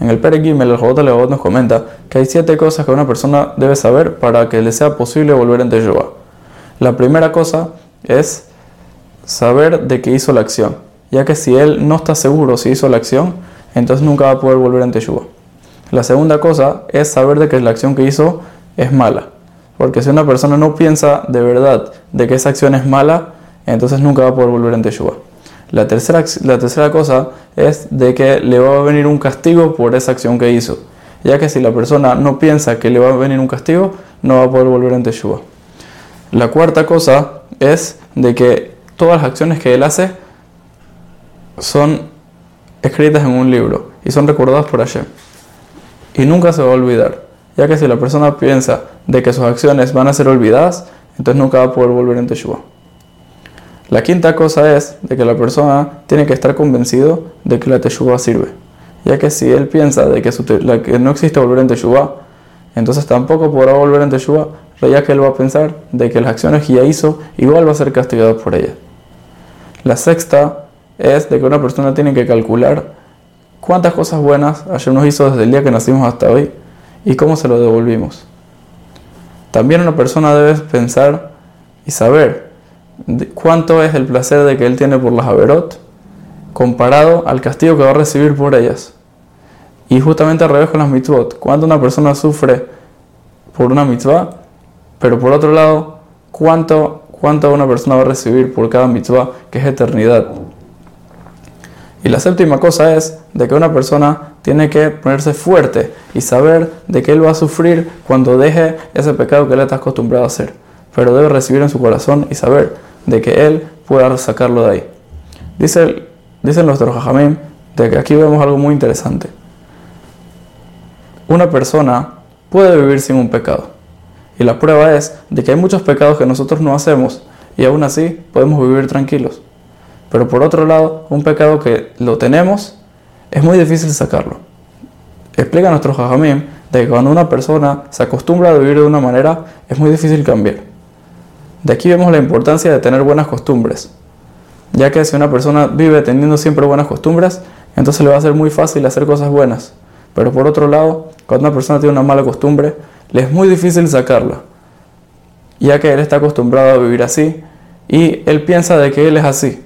En el Perek Gimel, el nos comenta que hay siete cosas que una persona debe saber para que le sea posible volver en Teshuvah. La primera cosa es saber de qué hizo la acción, ya que si él no está seguro si hizo la acción, entonces nunca va a poder volver en Teshuvah. La segunda cosa es saber de que la acción que hizo es mala, porque si una persona no piensa de verdad de que esa acción es mala, entonces nunca va a poder volver en Teshuvah. La tercera, la tercera cosa es de que le va a venir un castigo por esa acción que hizo, ya que si la persona no piensa que le va a venir un castigo, no va a poder volver en Teshuvah. La cuarta cosa es de que todas las acciones que él hace son escritas en un libro y son recordadas por Hashem. Y nunca se va a olvidar, ya que si la persona piensa de que sus acciones van a ser olvidadas, entonces nunca va a poder volver en Teshuvah. La quinta cosa es de que la persona tiene que estar convencido de que la Teshuvah sirve, ya que si él piensa de que, no existe volver en Teshuvah, entonces tampoco podrá volver en Teshuvah, ya que él va a pensar de que las acciones que ya hizo igual va a ser castigado por ellas. La sexta es de que una persona tiene que calcular cuántas cosas buenas ayer nos hizo desde el día que nacimos hasta hoy y cómo se lo devolvimos. También una persona debe pensar y saber cuánto es el placer de que él tiene por las Averot comparado al castigo que va a recibir por ellas. Y justamente al revés con las mitzvot, cuánto una persona sufre por una mitzvah, pero por otro lado, cuánto, cuánto una persona va a recibir por cada mitzvah, que es eternidad. Y la séptima cosa es de que una persona tiene que ponerse fuerte y saber de que él va a sufrir cuando deje ese pecado que él está acostumbrado a hacer. Pero debe recibir en su corazón y saber de que él pueda sacarlo de ahí. Dice, dicen los Jajamim de que aquí vemos algo muy interesante. Una persona puede vivir sin un pecado. Y la prueba es de que hay muchos pecados que nosotros no hacemos y aún así podemos vivir tranquilos. Pero por otro lado, un pecado que lo tenemos es muy difícil sacarlo. Explica nuestro Jajamim de que cuando una persona se acostumbra a vivir de una manera, es muy difícil cambiar. De aquí vemos la importancia de tener buenas costumbres, ya que si una persona vive teniendo siempre buenas costumbres, entonces le va a ser muy fácil hacer cosas buenas. Pero por otro lado, cuando una persona tiene una mala costumbre, le es muy difícil sacarla, ya que él está acostumbrado a vivir así y él piensa de que él es así.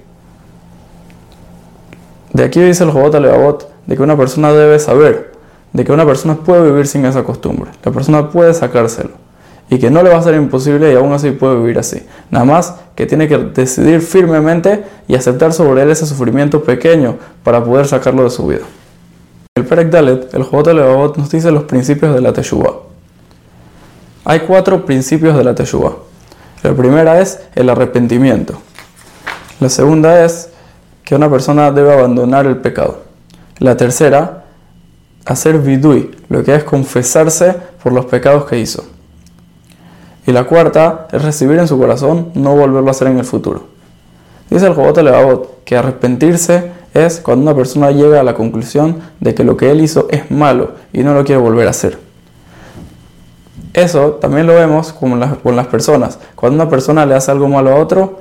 De aquí dice el Jobot Levavot de que una persona debe saber de que una persona puede vivir sin esa costumbre. La persona puede sacárselo y que no le va a ser imposible y aún así puede vivir así. Nada más que tiene que decidir firmemente y aceptar sobre él ese sufrimiento pequeño para poder sacarlo de su vida. El Perek Dalet, el Jobot Levavot, nos dice los principios de la Teshuvah. Hay cuatro principios de la Teshuvah. La primera es el arrepentimiento. La segunda es que una persona debe abandonar el pecado. La tercera, hacer vidui, lo que es confesarse por los pecados que hizo. Y la cuarta es recibir en su corazón, no volverlo a hacer en el futuro. Dice el Jobot Levavot que arrepentirse es cuando una persona llega a la conclusión de que lo que él hizo es malo y no lo quiere volver a hacer. Eso también lo vemos con las, con las personas. Cuando una persona le hace algo malo a otro,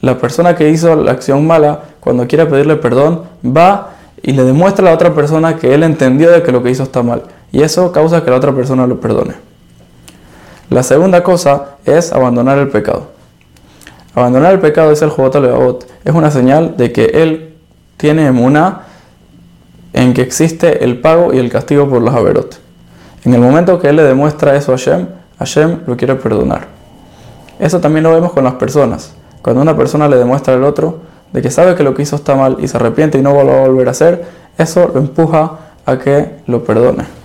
la persona que hizo la acción mala, cuando quiere pedirle perdón, va y le demuestra a la otra persona que él entendió de que lo que hizo está mal. Y eso causa que la otra persona lo perdone. La segunda cosa es abandonar el pecado. Abandonar el pecado, es el Levavot, es una señal de que él tiene emuna en que existe el pago y el castigo por los averot. En el momento que él le demuestra eso a Hashem, Hashem lo quiere perdonar. Eso también lo vemos con las personas. Cuando una persona le demuestra al otro de que sabe que lo que hizo está mal y se arrepiente y no lo va a volver a hacer, eso lo empuja a que lo perdone.